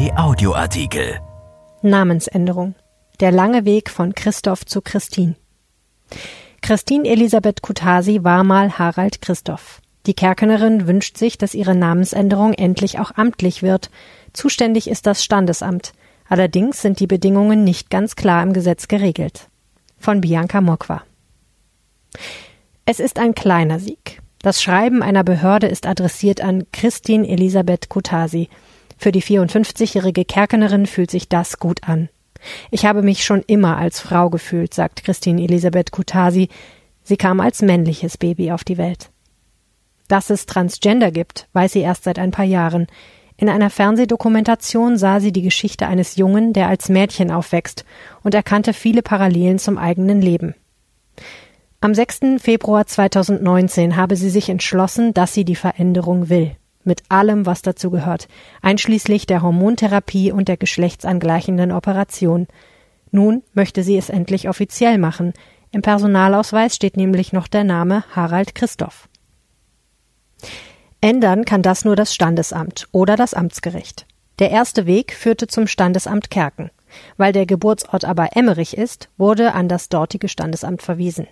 RP Audioartikel. Namensänderung. Der lange Weg von Christoph zu Christine. Christine Elisabeth Kutasi war mal Harald Christoph. Die Kerkenerin wünscht sich, dass ihre Namensänderung endlich auch amtlich wird. Zuständig ist das Standesamt. Allerdings sind die Bedingungen nicht ganz klar im Gesetz geregelt. Von Bianca Mokwa. Es ist ein kleiner Sieg. Das Schreiben einer Behörde ist adressiert an Christine Elisabeth Kutasi. Für die 54-jährige Kerkenerin fühlt sich das gut an. Ich habe mich schon immer als Frau gefühlt, sagt Christine Elisabeth Kutasi. Sie kam als männliches Baby auf die Welt. Dass es Transgender gibt, weiß sie erst seit ein paar Jahren. In einer Fernsehdokumentation sah sie die Geschichte eines Jungen, der als Mädchen aufwächst und erkannte viele Parallelen zum eigenen Leben. Am 6. Februar 2019 habe sie sich entschlossen, dass sie die Veränderung will. Mit allem, was dazu gehört, einschließlich der Hormontherapie und der geschlechtsangleichenden Operation. Nun möchte sie es endlich offiziell machen. Im Personalausweis steht nämlich noch der Name Harald Christoph. Ändern kann das nur das Standesamt oder das Amtsgericht. Der erste Weg führte zum Standesamt Kerken. Weil der Geburtsort aber Emmerich ist, wurde an das dortige Standesamt verwiesen.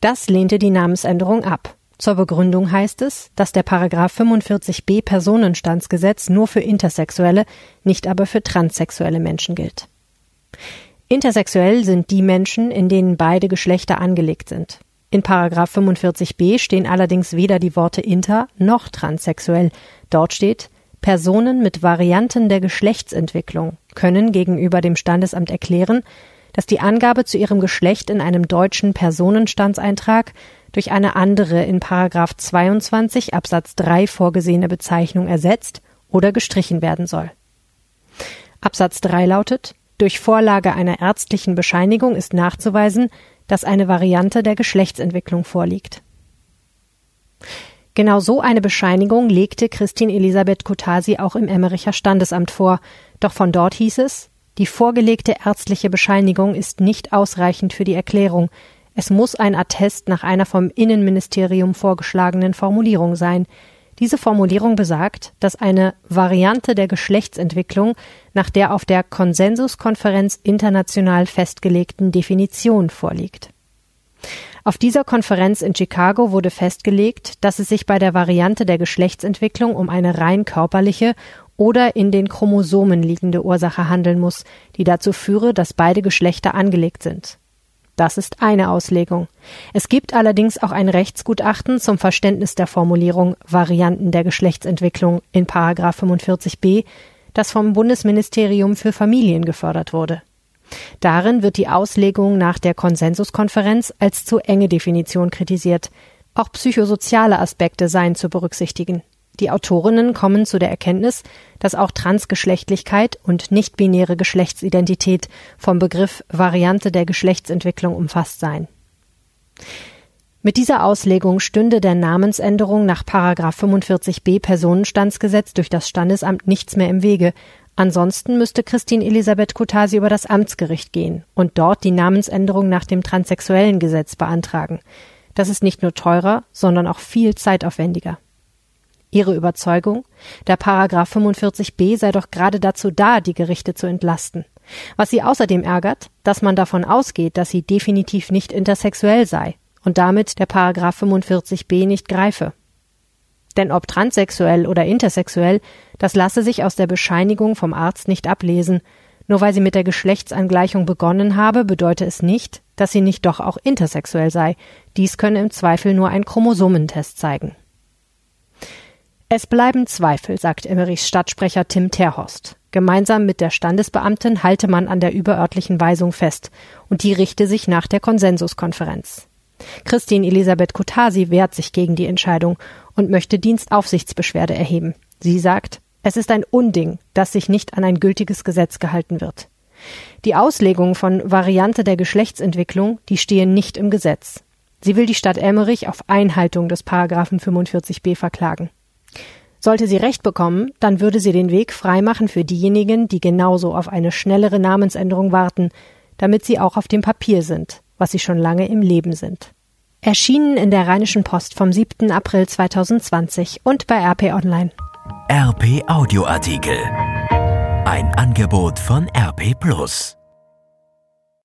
Das lehnte die Namensänderung ab. Zur Begründung heißt es, dass der Paragraph 45b Personenstandsgesetz nur für Intersexuelle, nicht aber für transsexuelle Menschen gilt. Intersexuell sind die Menschen, in denen beide Geschlechter angelegt sind. In Paragraph 45b stehen allerdings weder die Worte inter noch transsexuell. Dort steht Personen mit Varianten der Geschlechtsentwicklung können gegenüber dem Standesamt erklären, dass die Angabe zu ihrem Geschlecht in einem deutschen Personenstandseintrag durch eine andere in Paragraph 22 Absatz 3 vorgesehene Bezeichnung ersetzt oder gestrichen werden soll. Absatz 3 lautet durch Vorlage einer ärztlichen Bescheinigung ist nachzuweisen, dass eine Variante der Geschlechtsentwicklung vorliegt. Genau so eine Bescheinigung legte Christine Elisabeth Kotasi auch im Emmericher Standesamt vor, doch von dort hieß es, die vorgelegte ärztliche Bescheinigung ist nicht ausreichend für die Erklärung. Es muss ein Attest nach einer vom Innenministerium vorgeschlagenen Formulierung sein. Diese Formulierung besagt, dass eine Variante der Geschlechtsentwicklung nach der auf der Konsensuskonferenz international festgelegten Definition vorliegt. Auf dieser Konferenz in Chicago wurde festgelegt, dass es sich bei der Variante der Geschlechtsentwicklung um eine rein körperliche oder in den Chromosomen liegende Ursache handeln muss, die dazu führe, dass beide Geschlechter angelegt sind. Das ist eine Auslegung. Es gibt allerdings auch ein Rechtsgutachten zum Verständnis der Formulierung Varianten der Geschlechtsentwicklung in 45b, das vom Bundesministerium für Familien gefördert wurde. Darin wird die Auslegung nach der Konsensuskonferenz als zu enge Definition kritisiert. Auch psychosoziale Aspekte seien zu berücksichtigen. Die Autorinnen kommen zu der Erkenntnis, dass auch Transgeschlechtlichkeit und nichtbinäre Geschlechtsidentität vom Begriff Variante der Geschlechtsentwicklung umfasst seien. Mit dieser Auslegung stünde der Namensänderung nach 45b Personenstandsgesetz durch das Standesamt nichts mehr im Wege. Ansonsten müsste Christine Elisabeth Kutasi über das Amtsgericht gehen und dort die Namensänderung nach dem transsexuellen Gesetz beantragen. Das ist nicht nur teurer, sondern auch viel zeitaufwendiger. Ihre Überzeugung? Der Paragraph 45b sei doch gerade dazu da, die Gerichte zu entlasten. Was sie außerdem ärgert, dass man davon ausgeht, dass sie definitiv nicht intersexuell sei und damit der Paragraph 45b nicht greife. Denn ob transsexuell oder intersexuell, das lasse sich aus der Bescheinigung vom Arzt nicht ablesen. Nur weil sie mit der Geschlechtsangleichung begonnen habe, bedeute es nicht, dass sie nicht doch auch intersexuell sei. Dies könne im Zweifel nur ein Chromosomentest zeigen. Es bleiben Zweifel, sagt Emmerichs Stadtsprecher Tim Terhorst. Gemeinsam mit der Standesbeamtin halte man an der überörtlichen Weisung fest, und die richte sich nach der Konsensuskonferenz. Christine Elisabeth Kutasi wehrt sich gegen die Entscheidung und möchte Dienstaufsichtsbeschwerde erheben. Sie sagt, es ist ein Unding, dass sich nicht an ein gültiges Gesetz gehalten wird. Die Auslegung von Variante der Geschlechtsentwicklung, die stehe nicht im Gesetz. Sie will die Stadt Emmerich auf Einhaltung des Paragraphen 45b verklagen. Sollte sie Recht bekommen, dann würde sie den Weg freimachen für diejenigen, die genauso auf eine schnellere Namensänderung warten, damit sie auch auf dem Papier sind, was sie schon lange im Leben sind. Erschienen in der Rheinischen Post vom 7. April 2020 und bei RP Online. RP Audioartikel. Ein Angebot von RP Plus.